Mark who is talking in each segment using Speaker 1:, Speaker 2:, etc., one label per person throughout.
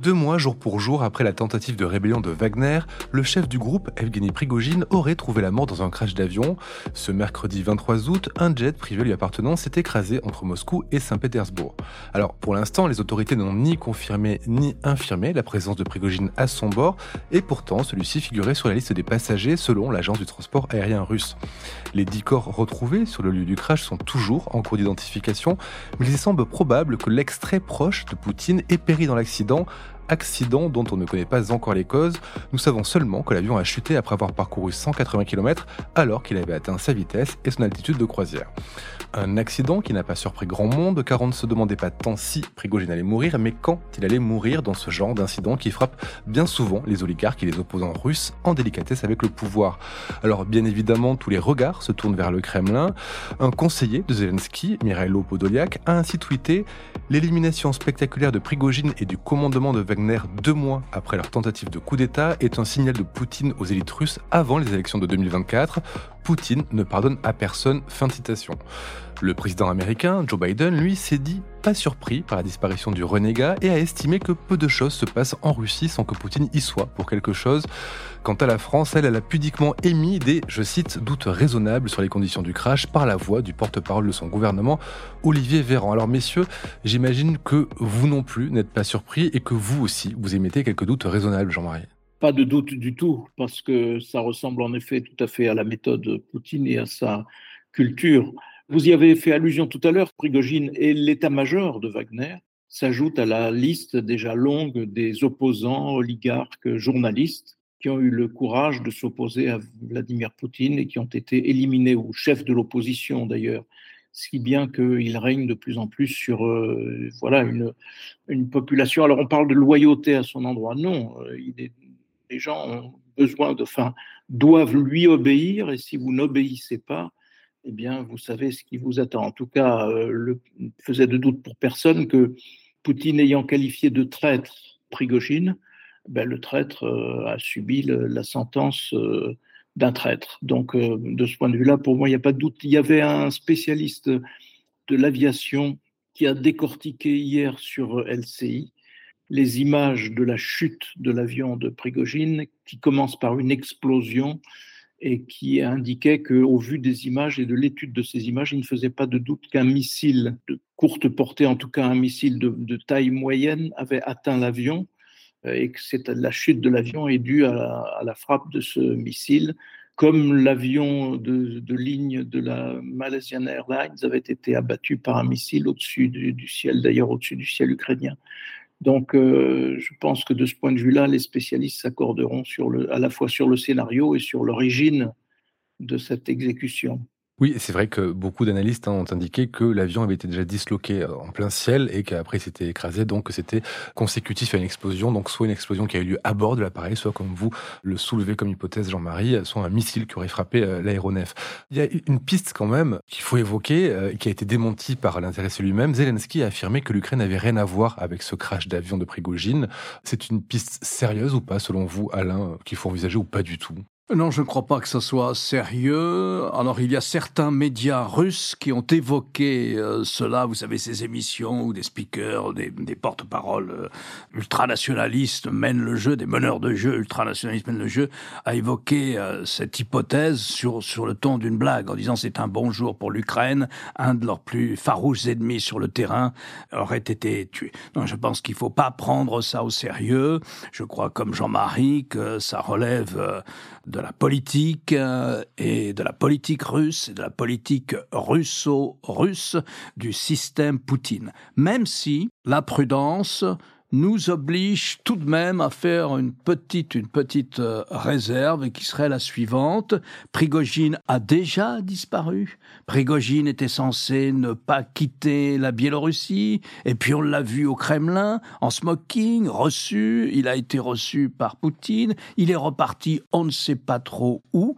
Speaker 1: Deux mois jour pour jour après la tentative de rébellion de Wagner, le chef du groupe, Evgeny Prigogine, aurait trouvé la mort dans un crash d'avion. Ce mercredi 23 août, un jet privé lui appartenant s'est écrasé entre Moscou et Saint-Pétersbourg. Alors, pour l'instant, les autorités n'ont ni confirmé ni infirmé la présence de Prigogine à son bord, et pourtant, celui-ci figurait sur la liste des passagers selon l'agence du transport aérien russe. Les dix corps retrouvés sur le lieu du crash sont toujours en cours d'identification, mais il semble probable que l'extrait proche de Poutine ait péri dans l'accident accident dont on ne connaît pas encore les causes. Nous savons seulement que l'avion a chuté après avoir parcouru 180 km alors qu'il avait atteint sa vitesse et son altitude de croisière. Un accident qui n'a pas surpris grand monde car on ne se demandait pas tant si Prigogine allait mourir mais quand il allait mourir dans ce genre d'incident qui frappe bien souvent les oligarques et les opposants russes en délicatesse avec le pouvoir. Alors bien évidemment tous les regards se tournent vers le Kremlin. Un conseiller de Zelensky, Mirailo Podolyak, a ainsi tweeté L'élimination spectaculaire de Prigogine et du commandement de Wagner deux mois après leur tentative de coup d'État est un signal de Poutine aux élites russes avant les élections de 2024. Poutine ne pardonne à personne. Fin citation. Le président américain, Joe Biden, lui, s'est dit pas surpris par la disparition du renégat et a estimé que peu de choses se passent en Russie sans que Poutine y soit pour quelque chose. Quant à la France, elle, elle a pudiquement émis des, je cite, doutes raisonnables sur les conditions du crash par la voix du porte-parole de son gouvernement, Olivier Véran. Alors messieurs, j'imagine que vous non plus n'êtes pas surpris et que vous aussi, vous émettez quelques doutes raisonnables, Jean-Marie.
Speaker 2: Pas de doute du tout, parce que ça ressemble en effet tout à fait à la méthode Poutine et à sa culture. Vous y avez fait allusion tout à l'heure, Prigogine et l'état-major de Wagner s'ajoutent à la liste déjà longue des opposants, oligarques, journalistes qui ont eu le courage de s'opposer à Vladimir Poutine et qui ont été éliminés, ou chefs de l'opposition d'ailleurs, si bien qu'il règne de plus en plus sur euh, voilà une, population. Alors on parle de loyauté à son endroit, non, euh, les gens ont besoin de, enfin, doivent lui obéir et si vous n'obéissez pas, eh bien, vous savez ce qui vous attend. En tout cas, euh, le faisait de doute pour personne que Poutine ayant qualifié de traître Prigogine, ben, le traître euh, a subi la sentence euh, d'un traître. Donc, de ce point de vue-là, pour moi, il n'y a pas de doute. Il y avait un spécialiste de l'aviation qui a décortiqué hier sur LCI les images de la chute de l'avion de Prigogine, qui commence par une explosion et qui indiquait qu'au vu des images et de l'étude de ces images, il ne faisait pas de doute qu'un missile de courte portée, en tout cas un missile de, taille moyenne, avait atteint l'avion euh, et que la chute de l'avion est due à la, frappe de ce missile, comme l'avion de, ligne de la Malaysian Airlines avait été abattu par un missile au-dessus du ciel, d'ailleurs au-dessus du ciel ukrainien. Donc, euh, je pense que de ce point de vue-là, les spécialistes s'accorderont à la fois sur le scénario et sur l'origine de cette exécution.
Speaker 1: Oui, c'est vrai que beaucoup d'analystes hein, ont indiqué que l'avion avait été déjà disloqué euh, en plein ciel et qu'après il s'était écrasé, donc que c'était consécutif à une explosion, donc soit une explosion qui a eu lieu à bord de l'appareil, soit comme vous le soulevez comme hypothèse Jean-Marie, soit un missile qui aurait frappé euh, l'aéronef. Il y a une piste quand même qu'il faut évoquer, euh, qui a été démentie par l'intéressé lui-même. Zelensky a affirmé que l'Ukraine n'avait rien à voir avec ce crash d'avion de Prigogine. C'est une piste sérieuse ou pas, selon vous, Alain, qu'il faut envisager ou pas du tout?
Speaker 3: Non, je ne crois pas que ce soit sérieux. Alors, il y a certains médias russes qui ont évoqué euh, cela. Vous savez, ces émissions où des speakers, des, porte-paroles euh, ultranationalistes mènent le jeu, des meneurs de jeu ultranationalistes mènent le jeu, a évoqué euh, cette hypothèse sur, sur le ton d'une blague en disant c'est un bon jour pour l'Ukraine. Un de leurs plus farouches ennemis sur le terrain aurait été tué. Non, je pense qu'il faut pas prendre ça au sérieux. Je crois, comme Jean-Marie, que ça relève de la politique euh, et de la politique russe et de la politique russo-russe du système Poutine. Même si la prudence nous oblige tout de même à faire une petite, une petite euh, réserve qui serait la suivante. Prigogine a déjà disparu. Prigogine était censé ne pas quitter la Biélorussie. Et puis on l'a vu au Kremlin, en smoking, reçu. Il a été reçu par Poutine. Il est reparti on ne sait pas trop où.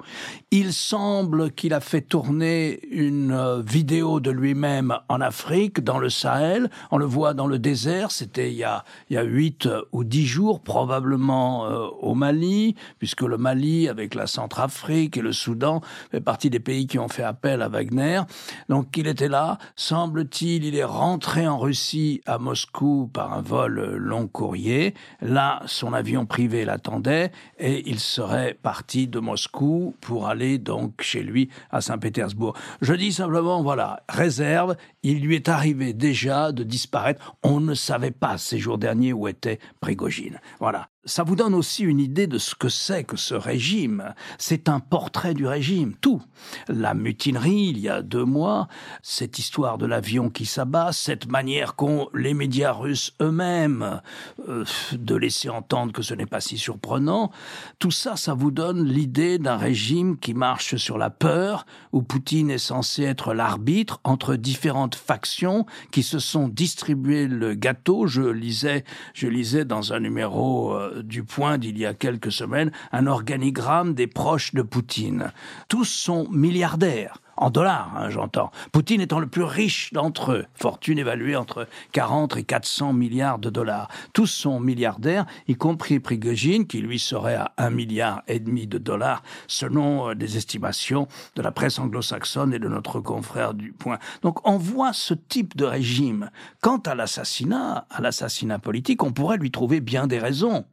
Speaker 3: Il semble qu'il a fait tourner une euh, vidéo de lui-même en Afrique, dans le Sahel. On le voit dans le désert. C'était il y a il y a huit ou dix jours, probablement euh, au Mali, puisque le Mali, avec la Centrafrique et le Soudan, fait partie des pays qui ont fait appel à Wagner. Donc il était là. Semble-t-il, il est rentré en Russie à Moscou par un vol long courrier. Là, son avion privé l'attendait et il serait parti de Moscou pour aller donc chez lui à Saint-Pétersbourg. Je dis simplement, voilà, réserve, il lui est arrivé déjà de disparaître. On ne savait pas ces jours derniers où était Prigogine. Voilà ça vous donne aussi une idée de ce que c'est que ce régime. C'est un portrait du régime, tout. La mutinerie, il y a deux mois, cette histoire de l'avion qui s'abat, cette manière qu'ont les médias russes eux-mêmes euh, de laisser entendre que ce n'est pas si surprenant, tout ça, ça vous donne l'idée d'un régime qui marche sur la peur, où Poutine est censé être l'arbitre entre différentes factions qui se sont distribuées le gâteau. Je lisais, je lisais dans un numéro euh, du point d'il y a quelques semaines un organigramme des proches de Poutine. Tous sont milliardaires en dollars, hein, j'entends. Poutine étant le plus riche d'entre eux, fortune évaluée entre 40 et 400 milliards de dollars. Tous sont milliardaires, y compris Prigogine, qui lui serait à un milliard et demi de dollars, selon euh, des estimations de la presse anglo-saxonne et de notre confrère du Point. Donc on voit ce type de régime. Quant à l'assassinat, à l'assassinat politique, on pourrait lui trouver bien des raisons.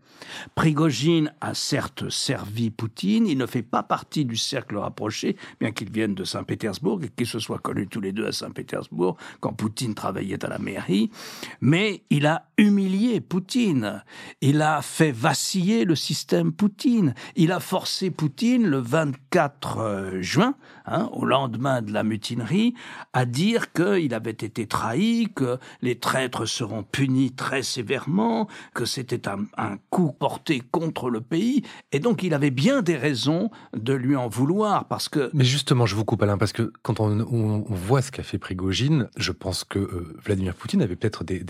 Speaker 3: Prigogine a certes servi Poutine, il ne fait pas partie du cercle rapproché, bien qu'il vienne de Saint-Pétersbourg et qu'ils se soient connus tous les deux à Saint-Pétersbourg quand Poutine travaillait à la mairie, mais il a humilié Poutine, il a fait vaciller le système Poutine, il a forcé Poutine le 24 euh, juin, hein, au lendemain de la mutinerie, à dire qu'il avait été trahi, que les traîtres seront punis très sévèrement, que c'était un, coup porté contre le pays, et donc il avait bien des raisons de lui en vouloir, parce que...
Speaker 1: Mais justement, je vous coupe Alain, parce que quand on, voit ce qu'a fait Prigogine, je pense que euh, Vladimir Poutine avait peut-être des,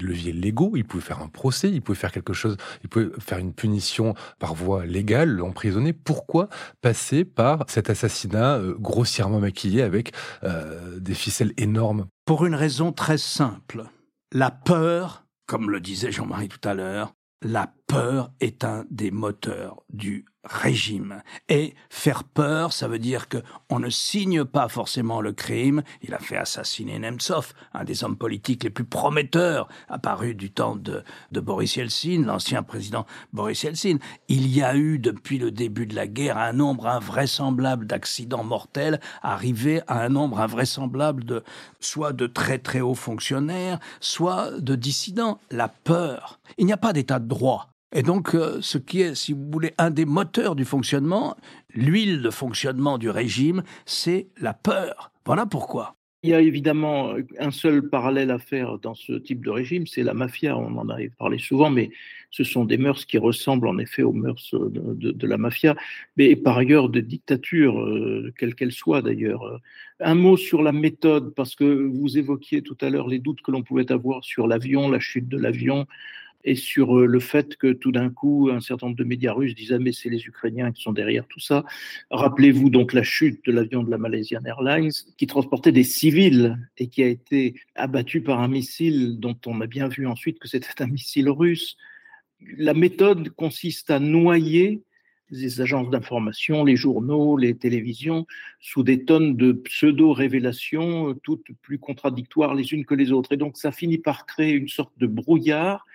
Speaker 1: leviers légaux, il pouvait faire un procès, il pouvait faire quelque chose, il pouvait faire une punition par voie légale, l'emprisonner. Pourquoi passer par cet assassinat euh, grossièrement maquillé avec euh, des ficelles énormes
Speaker 3: Pour une raison très simple. La peur, comme le disait Jean-Marie tout à l'heure, la peur est un des moteurs du régime. Et faire peur, ça veut dire que on ne signe pas forcément le crime. Il a fait assassiner Nemtsov, un des hommes politiques les plus prometteurs apparus du temps de, de Boris Yeltsin, l'ancien président Boris Yeltsin. Il y a eu depuis le début de la guerre un nombre invraisemblable d'accidents mortels, arrivé à un nombre invraisemblable de soit de très très hauts fonctionnaires, soit de dissidents. La peur. Il n'y a pas d'état de droit. Et donc, euh, ce qui est, si vous voulez, un des moteurs du fonctionnement, l'huile de fonctionnement du régime, c'est la peur. Voilà pourquoi.
Speaker 2: Il y a évidemment un seul parallèle à faire dans ce type de régime, c'est la mafia. On en a parlé souvent, mais ce sont des mœurs qui ressemblent en effet aux mœurs de, la mafia, mais par ailleurs de dictature, euh, quelle qu'elle soit d'ailleurs. Un mot sur la méthode, parce que vous évoquiez tout à l'heure les doutes que l'on pouvait avoir sur l'avion, la chute de l'avion, et sur euh, le fait que tout d'un coup, un certain nombre de médias russes disaient mais c'est les Ukrainiens qui sont derrière tout ça. Rappelez-vous donc la chute de l'avion de la Malaysian Airlines qui transportait des civils et qui a été abattu par un missile dont on a bien vu ensuite que c'était un missile russe. La méthode consiste à noyer les agences d'information, les journaux, les télévisions, sous des tonnes de pseudo-révélations, toutes plus contradictoires les unes que les autres. Et donc ça finit par créer une sorte de brouillard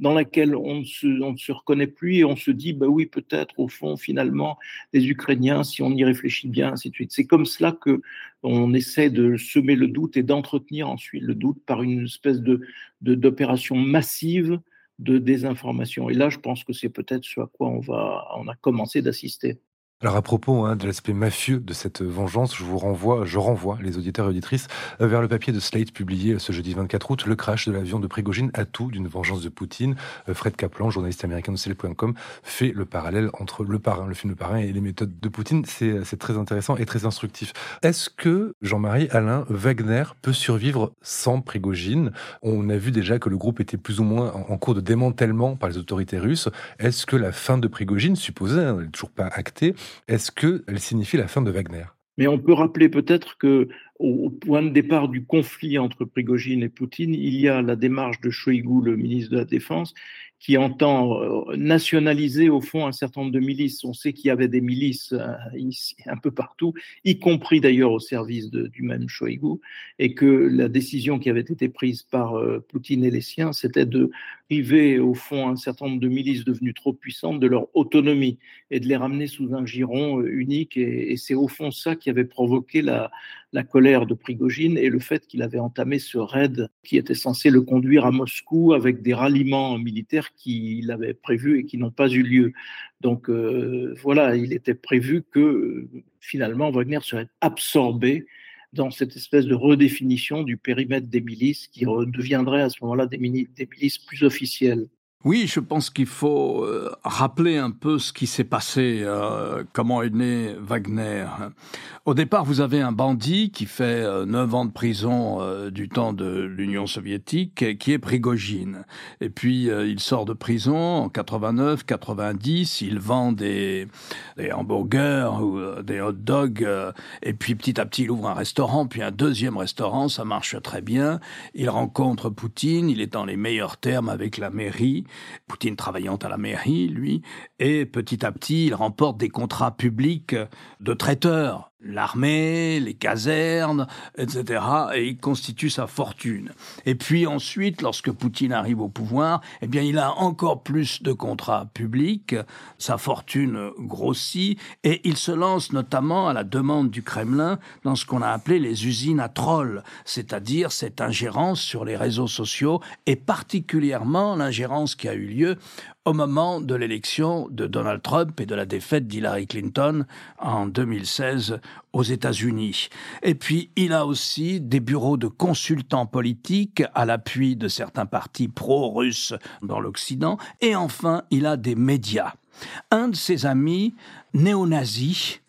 Speaker 2: dans laquelle on ne, se, reconnaît plus et on se dit, bah oui, peut-être au fond, finalement, les Ukrainiens, si on y réfléchit bien, ainsi de suite. C'est comme cela que on essaie de semer le doute et d'entretenir ensuite le doute par une espèce de d'opération massive de désinformation. Et là, je pense que c'est peut-être ce à quoi on va, on a commencé d'assister.
Speaker 1: Alors à propos hein, de l'aspect mafieux de cette vengeance, je vous renvoie, je renvoie les auditeurs et auditrices euh, vers le papier de Slate publié ce jeudi 24 août, le crash de l'avion de Prigogine, tout d'une vengeance de Poutine. Euh, Fred Kaplan, journaliste américain de Slate.com, fait le parallèle entre le parrain, le film Le Parrain et les méthodes de Poutine. C'est très intéressant et très instructif. Est-ce que Jean-Marie Alain Wagner peut survivre sans Prigogine? On a vu déjà que le groupe était plus ou moins en cours de démantèlement par les autorités russes. Est-ce que la fin de Prigogine, supposée, hein, n'est toujours pas actée, est-ce qu'elle signifie la fin de Wagner?
Speaker 2: Mais on peut rappeler peut-être que au, point de départ du conflit entre Prigogine et Poutine, il y a la démarche de Shoigu, le ministre de la Défense, qui entend euh, nationaliser au fond un certain nombre de milices. On sait qu'il y avait des milices euh, ici, un peu partout, y compris d'ailleurs au service du même Shoigu, et que la décision qui avait été prise par euh, Poutine et les siens, c'était de priver au fond un certain nombre de milices devenues trop puissantes de leur autonomie et de les ramener sous un giron unique. Et c'est au fond ça qui avait provoqué la, la colère de Prigogine et le fait qu'il avait entamé ce raid qui était censé le conduire à Moscou avec des ralliements militaires qu'il avait prévus et qui n'ont pas eu lieu. Donc euh, voilà, il était prévu que finalement Wagner serait absorbé dans cette espèce de redéfinition du périmètre des milices qui deviendrait à ce moment-là des, milices plus officielles.
Speaker 3: Oui, je pense qu'il faut euh, rappeler un peu ce qui s'est passé, euh, comment est né Wagner. Au départ, vous avez un bandit qui fait euh, neuf ans de prison du temps de l'Union soviétique, qui est Prigogine. Et puis, il sort de prison en 89, 90, il vend des, des hamburgers ou des hot dogs, et puis petit à petit, il ouvre un restaurant, puis un deuxième restaurant, ça marche très bien. Il rencontre Poutine, il est dans les meilleurs termes avec la mairie. Poutine travaillant à la mairie, lui, et petit à petit, il remporte des contrats publics de traiteurs l'armée, les casernes, etc. Et il constitue sa fortune. Et puis ensuite, lorsque Poutine arrive au pouvoir, eh bien, il a encore plus de contrats publics, sa fortune grossit, et il se lance notamment à la demande du Kremlin dans ce qu'on a appelé les usines à trolls, c'est-à-dire cette ingérence sur les réseaux sociaux, et particulièrement l'ingérence qui a eu lieu au moment de l'élection de Donald Trump et de la défaite d'Hillary Clinton en 2016 aux États-Unis. Et puis, il a aussi des bureaux de consultants politiques à l'appui de certains partis pro-russes dans l'Occident. Et enfin, il a des médias. Un de ses amis néo-nazis,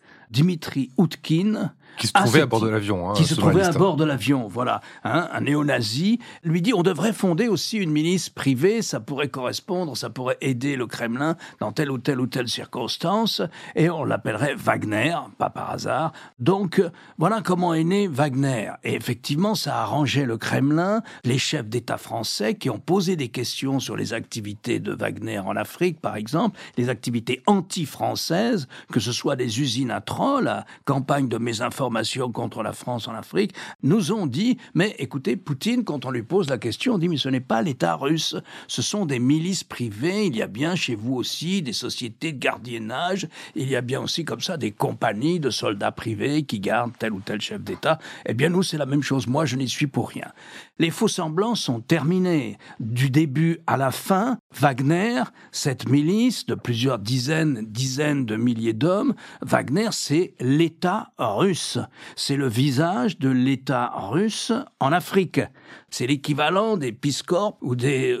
Speaker 3: Utkin,
Speaker 1: qui se trouvait à bord de l'avion.
Speaker 3: Hein, qui se trouvait à bord de l'avion, voilà. Hein, un néo-nazi lui dit on devrait fonder aussi une milice privée, ça pourrait correspondre, ça pourrait aider le Kremlin dans telle ou telle ou telle circonstance, et on l'appellerait Wagner, pas par hasard. Donc voilà comment est né Wagner. Et effectivement, ça arrangeait le Kremlin, les chefs d'État français qui ont posé des questions sur les activités de Wagner en Afrique, par exemple, les activités anti-françaises, que ce soit des usines à trolls, la campagne de mésinformation contre la France en Afrique, nous ont dit, mais écoutez, Poutine, quand on lui pose la question, on dit, mais ce n'est pas l'État russe, ce sont des milices privées, il y a bien chez vous aussi des sociétés de gardiennage, il y a bien aussi comme ça des compagnies de soldats privés qui gardent tel ou tel chef d'État. Eh bien, nous, c'est la même chose, moi, je n'y suis pour rien. Les faux semblants sont terminés. Du début à la fin, Wagner, cette milice de plusieurs dizaines, dizaines de milliers d'hommes, Wagner, c'est l'État russe. C'est le visage de l'État russe en Afrique. C'est l'équivalent des Peace Corps ou, des,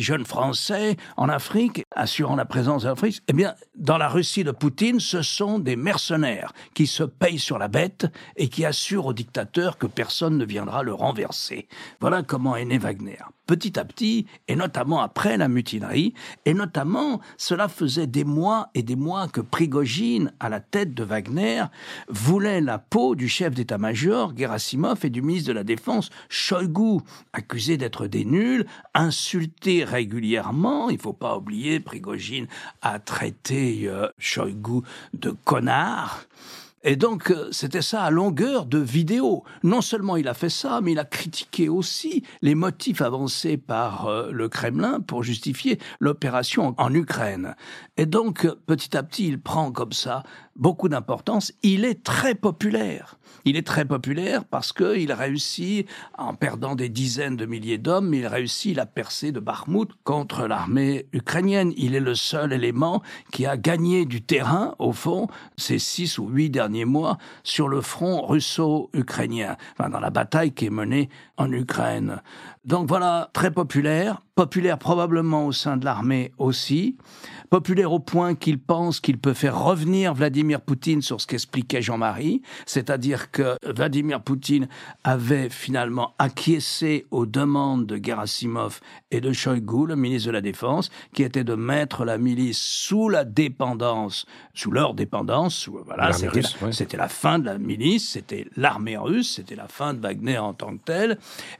Speaker 3: jeunes Français en Afrique assurant la présence de l'Afrique. Eh bien, dans la Russie de Poutine, ce sont des mercenaires qui se payent sur la bête et qui assurent au dictateur que personne ne viendra le renverser. Voilà comment est né Wagner. Petit à petit, et notamment après la mutinerie, et notamment, cela faisait des mois et des mois que Prigogine, à la tête de Wagner, voulait la peau du chef d'état-major, Gerasimov, et du ministre de la Défense, Shoigu, accusés d'être des nuls, insultés régulièrement. Il ne faut pas oublier, Prigogine a traité euh, Shoigu de connard. Et donc, euh, c'était ça à longueur de vidéos. Non seulement il a fait ça, mais il a critiqué aussi les motifs avancés par euh, le Kremlin pour justifier l'opération en Ukraine. Et donc, petit à petit, il prend comme ça beaucoup d'importance. Il est très populaire. Il est très populaire parce qu'il réussit, en perdant des dizaines de milliers d'hommes, il réussit la percée de Bakhmut contre l'armée ukrainienne. Il est le seul élément qui a gagné du terrain, au fond, ces six ou huit derniers mois, sur le front russo-ukrainien, enfin, dans la bataille qui est menée en Ukraine. Donc voilà, très populaire, populaire probablement au sein de l'armée aussi populaire au point qu'il pense qu'il peut faire revenir Vladimir Poutine sur ce qu'expliquait Jean-Marie, c'est-à-dire que Vladimir Poutine avait finalement acquiescé aux demandes de Gerasimov et de Shoigu, le ministre de la Défense, qui était de mettre la milice sous la dépendance, sous leur dépendance. voilà, c'était la, la fin de la milice, c'était l'armée russe, c'était la fin de Wagner en tant que tel.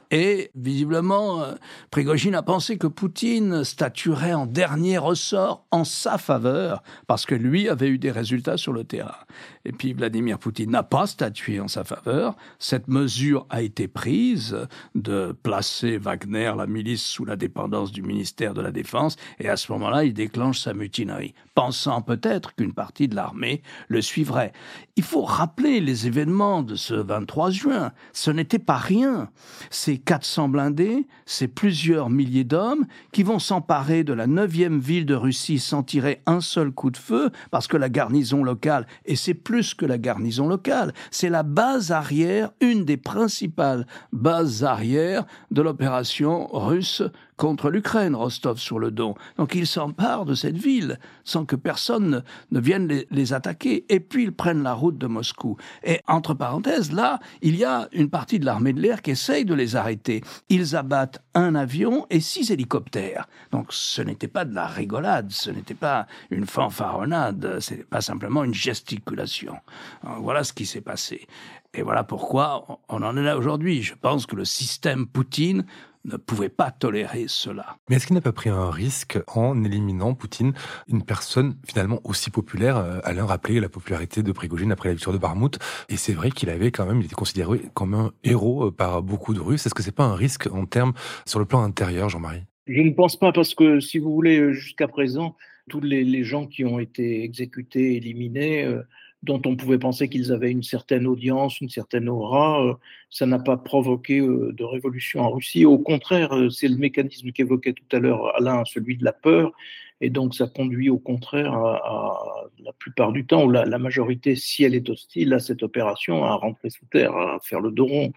Speaker 3: Et visiblement, euh, Prigogine a pensé que Poutine statuerait en dernier ressort en sa faveur, parce que lui avait eu des résultats sur le terrain. Et puis Vladimir Poutine n'a pas statué en sa faveur. Cette mesure a été prise de placer Wagner, la milice, sous la dépendance du ministère de la Défense, et à ce moment-là, il déclenche sa mutinerie, pensant peut-être qu'une partie de l'armée le suivrait. Il faut rappeler les événements de ce 23 juin. Ce n'était pas rien. C'est 400 blindés, c'est plusieurs milliers d'hommes qui vont s'emparer de la neuvième ville de Russie sans tirer un seul coup de feu, parce que la garnison locale, et c'est plus que la garnison locale, c'est la base arrière, une des principales bases arrières de l'opération russe contre l'Ukraine, Rostov-sur-le-Don. Donc ils s'emparent de cette ville sans que personne ne, vienne les, attaquer. Et puis ils prennent la route de Moscou. Et entre parenthèses, là, il y a une partie de l'armée de l'air qui essaye de les arrêter. Ils abattent un avion et six hélicoptères. Donc ce n'était pas de la rigolade, ce n'était pas une fanfaronnade, ce n'était pas simplement une gesticulation. Voilà ce qui s'est passé. Et voilà pourquoi on en est là aujourd'hui. Je pense que le système Poutine ne pouvait pas tolérer cela.
Speaker 1: Mais est-ce qu'il n'a pas pris un risque en éliminant Poutine, une personne finalement aussi populaire euh, Alain rappelait la popularité de Prigogine après la victoire de Barmout, et c'est vrai qu'il avait quand même, il était considéré comme un héros euh, par beaucoup de Russes. Est-ce que c'est pas un risque en termes sur le plan intérieur, Jean-Marie?
Speaker 2: Je ne pense pas parce que si vous voulez, jusqu'à présent, tous les, les, gens qui ont été exécutés, éliminés, euh, dont on pouvait penser qu'ils avaient une certaine audience, une certaine aura, euh, ça n'a pas provoqué euh, de révolution en Russie. Au contraire, euh, c'est le mécanisme qu'évoquait tout à l'heure Alain, celui de la peur, et donc ça conduit au contraire à, la plupart du temps, où la, majorité, si elle est hostile à cette opération, à rentrer sous terre, à faire le dos rond.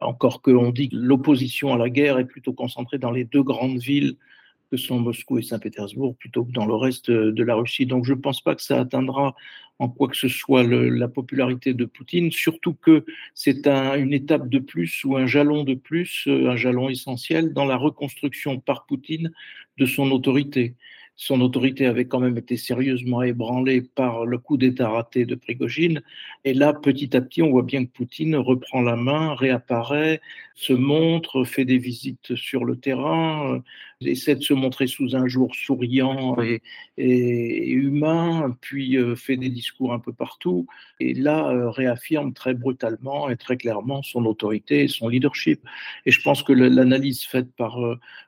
Speaker 2: Encore qu'on dit que l'opposition à la guerre est plutôt concentrée dans les deux grandes villes que sont Moscou et Saint-Pétersbourg plutôt que dans le reste de la Russie. Donc je ne pense pas que ça atteindra en quoi que ce soit la popularité de Poutine, surtout que c'est un, une étape de plus ou un jalon de plus, euh, un jalon essentiel dans la reconstruction par Poutine de son autorité son autorité avait quand même été sérieusement ébranlée par le coup d'État raté de Prigogine. Et là, petit à petit, on voit bien que Poutine reprend la main, réapparaît, se montre, fait des visites sur le terrain, euh, essaie de se montrer sous un jour souriant et, et, humain, puis euh, fait des discours un peu partout. Et là, euh, réaffirme très brutalement et très clairement son autorité et son leadership. Et je pense que l'analyse faite par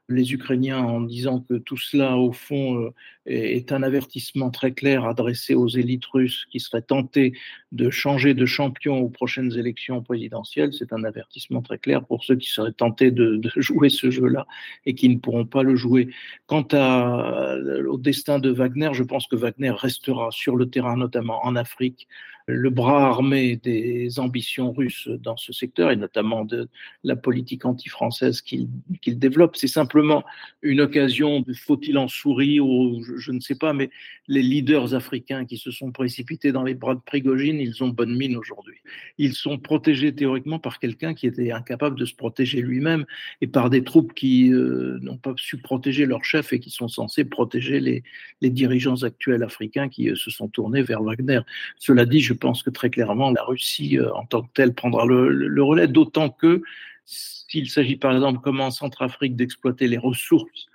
Speaker 2: les Ukrainiens en disant que tout cela, au fond, euh, est un avertissement très clair adressé aux élites russes qui seraient tentées de changer de champion aux prochaines élections présidentielles. C'est un avertissement très clair pour ceux qui seraient tentés de, jouer ce jeu-là et qui ne pourront pas le jouer. Quant à, au destin de Wagner, je pense que Wagner restera sur le terrain, notamment en Afrique, le bras armé des ambitions russes dans ce secteur et notamment de la politique anti-française qu'il développe. C'est simplement une occasion, faut-il en sourire ou je, ne sais pas, mais les leaders africains qui se sont précipités dans les bras de Prigogine, ils ont bonne mine aujourd'hui. Ils sont protégés théoriquement par quelqu'un qui était incapable de se protéger lui-même et par des troupes qui euh, n'ont pas su protéger leur chef et qui sont censés protéger les, les dirigeants actuels africains qui euh, se sont tournés vers Wagner. Cela dit, je pense que très clairement, la Russie euh, en tant que telle prendra le, relais, d'autant que s'il s'agit par exemple, comme en Centrafrique, d'exploiter les ressources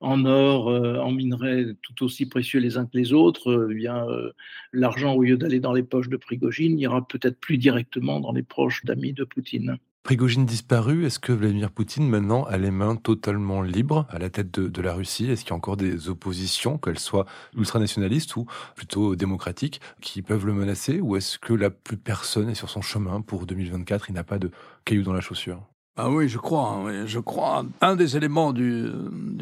Speaker 2: en or, en minerais tout aussi précieux les uns que les autres, eh bien l'argent au lieu d'aller dans les poches de Prigogine ira peut-être plus directement dans les proches d'amis de Poutine.
Speaker 1: Prigogine disparu, est-ce que Vladimir Poutine maintenant a les mains totalement libres à la tête de, la Russie? Est-ce qu'il y a encore des oppositions, qu'elles soient ultranationalistes ou plutôt démocratiques, qui peuvent le menacer? Ou est-ce que la plus personne est sur son chemin pour 2024 Il n'a pas de cailloux dans la chaussure?
Speaker 3: Ah oui, je crois. Hein, je crois. Un des éléments du,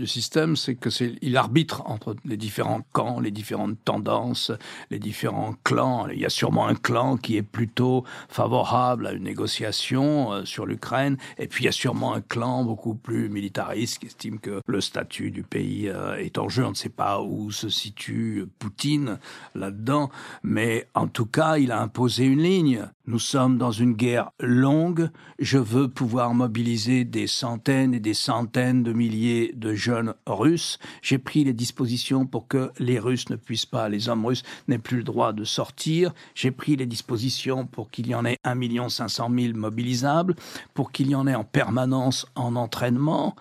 Speaker 3: système, c'est que il arbitre entre les différents camps, les différentes tendances, les différents clans. Il y a sûrement un clan qui est plutôt favorable à une négociation euh, sur l'Ukraine, et puis il y a sûrement un clan beaucoup plus militariste qui estime que le statut du pays euh, est en jeu. On ne sait pas où se situe Poutine là-dedans, mais en tout cas, il a imposé une ligne. Nous sommes dans une guerre longue. Je veux pouvoir mobiliser des centaines et des centaines de milliers de jeunes Russes. J'ai pris les dispositions pour que les Russes ne puissent pas, les hommes russes n'aient plus le droit de sortir. J'ai pris les dispositions pour qu'il y en ait 1 500 000 mobilisables, pour qu'il y en ait en permanence en entraînement.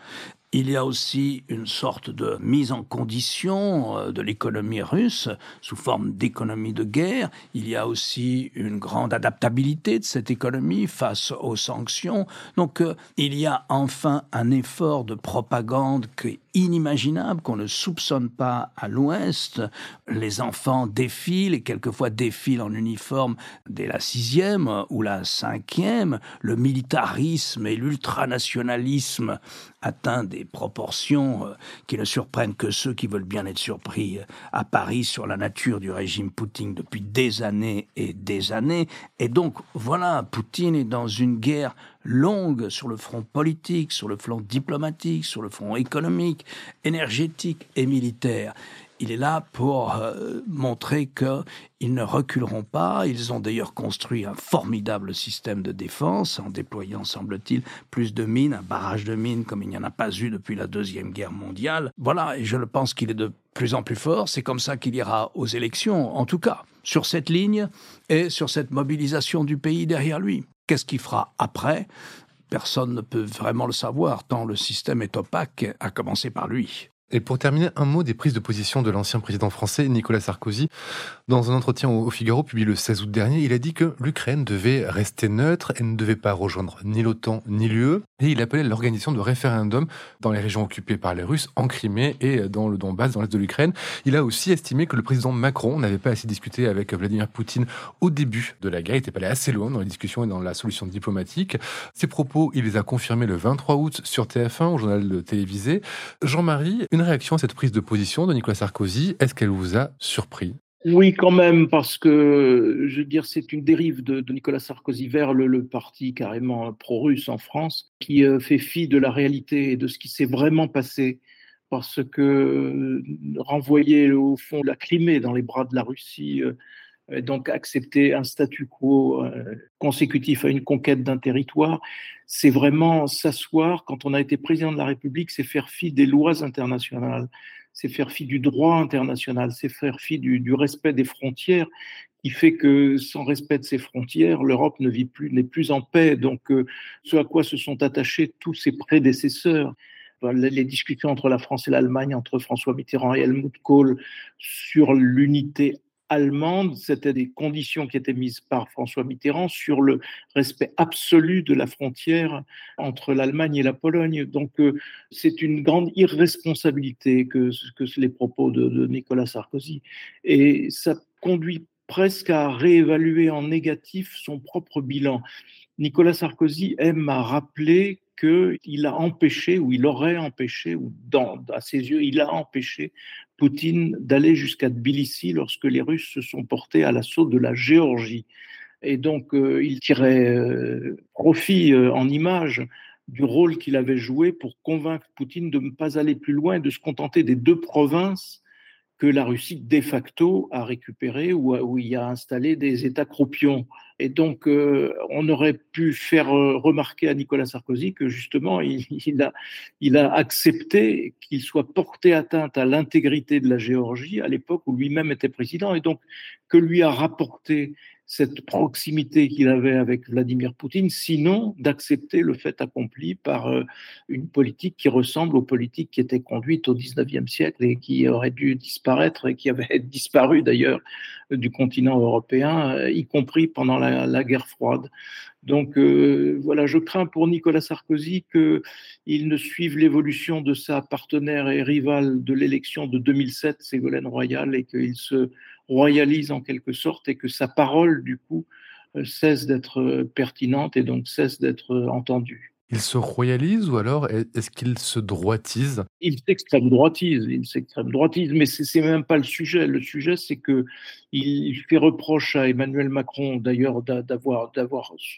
Speaker 3: Il y a aussi une sorte de mise en condition euh, de l'économie russe sous forme d'économie de guerre. Il y a aussi une grande adaptabilité de cette économie face aux sanctions. Donc euh, il y a enfin un effort de propagande qui inimaginable, qu'on ne soupçonne pas à l'Ouest. Les enfants défilent et quelquefois défilent en uniforme dès la sixième ou la cinquième. Le militarisme et l'ultranationalisme atteint des proportions euh, qui ne surprennent que ceux qui veulent bien être surpris euh, à Paris sur la nature du régime Poutine depuis des années et des années. Et donc voilà, Poutine est dans une guerre longue sur le front politique, sur le front diplomatique, sur le front économique, énergétique et militaire. Il est là pour euh, montrer qu'ils ne reculeront pas. Ils ont d'ailleurs construit un formidable système de défense en déployant, semble-t-il, plus de mines, un barrage de mines comme il n'y en a pas eu depuis la Deuxième Guerre mondiale. Voilà, et je pense qu'il est de plus en plus fort. C'est comme ça qu'il ira aux élections, en tout cas, sur cette ligne et sur cette mobilisation du pays derrière lui. Qu'est-ce qu'il fera après? Personne ne peut vraiment le savoir, tant le système est opaque, à commencer par lui.
Speaker 1: Et pour terminer, un mot des prises de position de l'ancien président français Nicolas Sarkozy. Dans un entretien au Figaro publié le 16 août dernier, il a dit que l'Ukraine devait rester neutre et ne devait pas rejoindre ni l'OTAN ni l'UE. Et il appelait l'organisation de référendums dans les régions occupées par les Russes, en Crimée et dans le Donbass, dans l'est de l'Ukraine. Il a aussi estimé que le président Macron n'avait pas assez discuté avec Vladimir Poutine au début de la guerre. Il n'était pas allé assez loin dans les discussions et dans la solution diplomatique. Ces propos, il les a confirmés le 23 août sur TF1, au journal télévisé. Jean-Marie, une réaction à cette prise de position de Nicolas Sarkozy Est-ce qu'elle vous a surpris?
Speaker 2: Oui, quand même, parce que je veux dire, c'est une dérive de, Nicolas Sarkozy vers le, parti carrément pro-russe en France, qui euh, fait fi de la réalité et de ce qui s'est vraiment passé, parce que euh, renvoyer au fond la Crimée dans les bras de la Russie, euh, donc accepter un statu quo consécutif à une conquête d'un territoire, c'est vraiment s'asseoir, quand on a été président de la République, c'est faire fi des lois internationales, c'est faire fi du droit international, c'est faire fi du, respect des frontières, qui fait que sans respect de ces frontières, l'Europe ne vit plus, n'est plus en paix. Donc, euh, ce à quoi se sont attachés tous ses prédécesseurs, les discussions entre la France et l'Allemagne, entre François Mitterrand et Helmut Kohl sur l'unité allemande, c'était des conditions qui étaient mises par François Mitterrand sur le respect absolu de la frontière entre l'Allemagne et la Pologne. Donc euh, c'est une grande irresponsabilité que, que les propos de, de Nicolas Sarkozy. Et ça conduit presque à réévaluer en négatif son propre bilan. Nicolas Sarkozy aime à rappeler qu'il a empêché, ou il aurait empêché, ou à ses yeux, il a empêché Poutine d'aller jusqu'à Tbilissi lorsque les Russes se sont portés à l'assaut de la Géorgie. Et donc, euh, il tirait euh, profit euh, en image du rôle qu'il avait joué pour convaincre Poutine de ne pas aller plus loin, de se contenter des deux provinces que la Russie de facto a récupéré ou il a installé des États croupions. Et donc, euh, on aurait pu faire euh, remarquer à Nicolas Sarkozy que justement, il a accepté qu'il soit porté atteinte à l'intégrité de la Géorgie à l'époque où lui-même était président, et donc que lui a rapporté cette proximité qu'il avait avec Vladimir Poutine, sinon d'accepter le fait accompli par euh, une politique qui ressemble aux politiques qui étaient conduites au XIXe siècle et qui auraient dû disparaître et qui avaient disparu d'ailleurs du continent européen, euh, y compris pendant la, guerre froide. Donc euh, voilà, je crains pour Nicolas Sarkozy qu'il ne suive l'évolution de sa partenaire et rivale de l'élection de 2007, Ségolène Royal, et qu'il se royalise en quelque sorte et que sa parole, du coup, euh, cesse d'être pertinente et donc cesse d'être entendue.
Speaker 1: Il se royalise ou alors est-ce qu'il se droitise?
Speaker 2: Il s'extrême droitise, il s'extrême droitise, mais c'est même pas le sujet. Le sujet, c'est que il fait reproche à Emmanuel Macron, d'ailleurs, d'avoir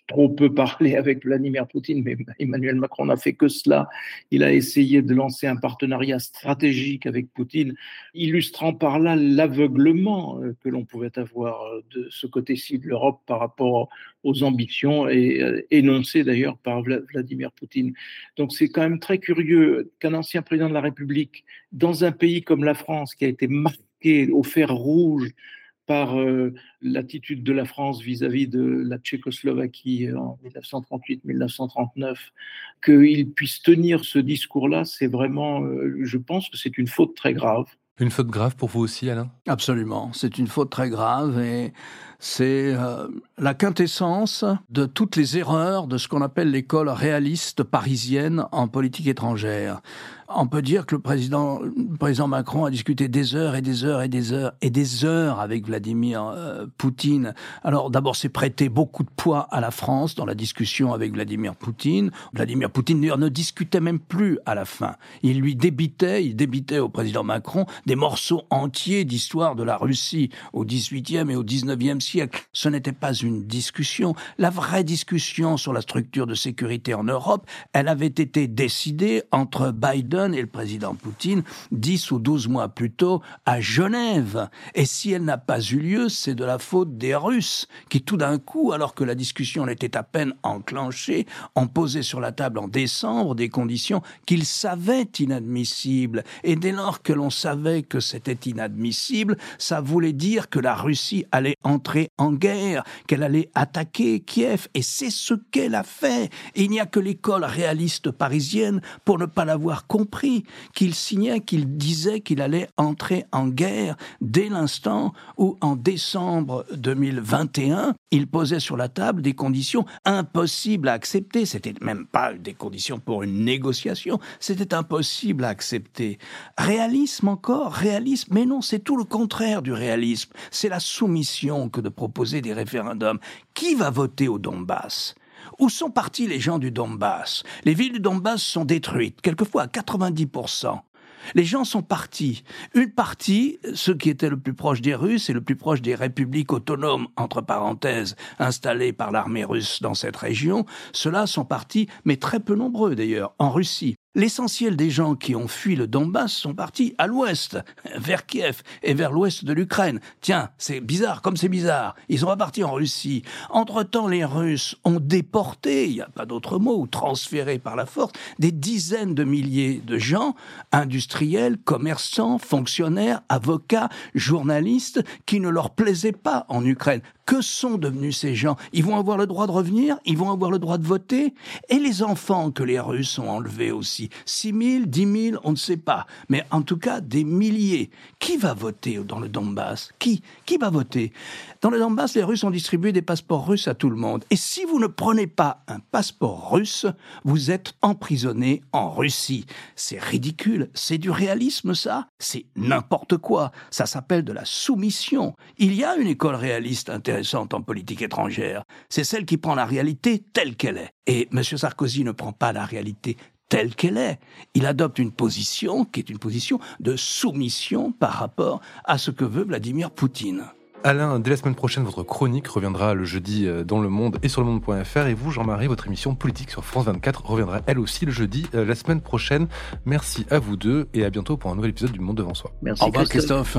Speaker 2: trop peu parlé avec Vladimir Poutine, mais Emmanuel Macron n'a fait que cela. Il a essayé de lancer un partenariat stratégique avec Poutine, illustrant par là l'aveuglement euh, que l'on pouvait avoir euh, de ce côté-ci de l'Europe par rapport aux ambitions euh, énoncées d'ailleurs par Vladimir Poutine. Donc c'est quand même très curieux qu'un ancien président de la République, dans un pays comme la France, qui a été marqué au fer rouge par euh, l'attitude de la France vis-à-vis de la Tchécoslovaquie en 1938-1939, qu'il puisse tenir ce discours-là, c'est vraiment, euh, je pense que c'est une faute très grave.
Speaker 1: Une faute grave pour vous aussi, Alain?
Speaker 3: Absolument, c'est une faute très grave et c'est euh, la quintessence de toutes les erreurs de ce qu'on appelle l'école réaliste parisienne en politique étrangère on peut dire que le président, président Macron a discuté des heures et des heures et des heures et des heures avec Vladimir euh, Poutine. Alors d'abord, c'est prêté beaucoup de poids à la France dans la discussion avec Vladimir Poutine. Vladimir Poutine ne discutait même plus à la fin. Il lui débitait, il débitait au président Macron des morceaux entiers d'histoire de la Russie au XVIIIe et au XIXe siècle. Ce n'était pas une discussion. La vraie discussion sur la structure de sécurité en Europe, elle avait été décidée entre Biden et le président Poutine 10 ou 12 mois plus tôt à Genève. Et si elle n'a pas eu lieu, c'est de la faute des Russes qui tout d'un coup, alors que la discussion était à peine enclenchée, ont posé sur la table en décembre des conditions qu'ils savaient inadmissibles. Et dès lors que l'on savait que c'était inadmissible, ça voulait dire que la Russie allait entrer en guerre, qu'elle allait attaquer Kiev. Et c'est ce qu'elle a fait. il n'y a que l'école réaliste parisienne pour ne pas l'avoir compris qu'il signait, qu'il disait qu'il allait entrer en guerre dès l'instant où, en décembre 2021, il posait sur la table des conditions impossibles à accepter. C'était même pas des conditions pour une négociation, c'était impossible à accepter. Réalisme encore, réalisme, mais non, c'est tout le contraire du réalisme. C'est la soumission que de proposer des référendums. Qui va voter au Donbass? Où sont partis les gens du Donbass? Les villes du Donbass sont détruites, quelquefois à 90%. Les gens sont partis. Une partie, ceux qui étaient le plus proches des Russes et le plus proche des républiques autonomes, entre parenthèses, installées par l'armée russe dans cette région, ceux-là sont partis, mais très peu nombreux d'ailleurs, en Russie. L'essentiel des gens qui ont fui le Donbass sont partis à l'ouest, vers Kiev et vers l'ouest de l'Ukraine. Tiens, c'est bizarre, comme c'est bizarre. Ils sont repartis en Russie. Entre-temps, les Russes ont déporté, il n'y a pas d'autre mot, ou transféré par la force, des dizaines de milliers de gens, industriels, commerçants, fonctionnaires, avocats, journalistes, qui ne leur plaisaient pas en Ukraine. Que sont devenus ces gens? Ils vont avoir le droit de revenir? Ils vont avoir le droit de voter? Et les enfants que les Russes ont enlevés aussi? 6 000, 10 000, on ne sait pas. Mais en tout cas, des milliers. Qui va voter dans le Donbass? Qui? Qui va voter? Dans le Donbass, les Russes ont distribué des passeports russes à tout le monde. Et si vous ne prenez pas un passeport russe, vous êtes emprisonné en Russie. C'est ridicule. C'est du réalisme, ça C'est n'importe quoi. Ça s'appelle de la soumission. Il y a une école réaliste intéressante en politique étrangère. C'est celle qui prend la réalité telle qu'elle est. Et M. Sarkozy ne prend pas la réalité telle qu'elle est. Il adopte une position qui est une position de soumission par rapport à ce que veut Vladimir Poutine.
Speaker 1: Alain, dès la semaine prochaine, votre chronique reviendra le jeudi euh, dans Le Monde et sur le monde.fr. Et vous, Jean-Marie, votre émission politique sur France 24 reviendra elle aussi le jeudi euh, la semaine prochaine. Merci à vous deux et à bientôt pour un nouvel épisode du Monde devant soi.
Speaker 3: Merci. Au revoir, Christophe.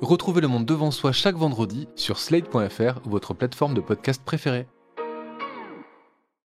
Speaker 1: Retrouvez le monde devant soi chaque vendredi sur slate.fr, votre plateforme de podcast préférée.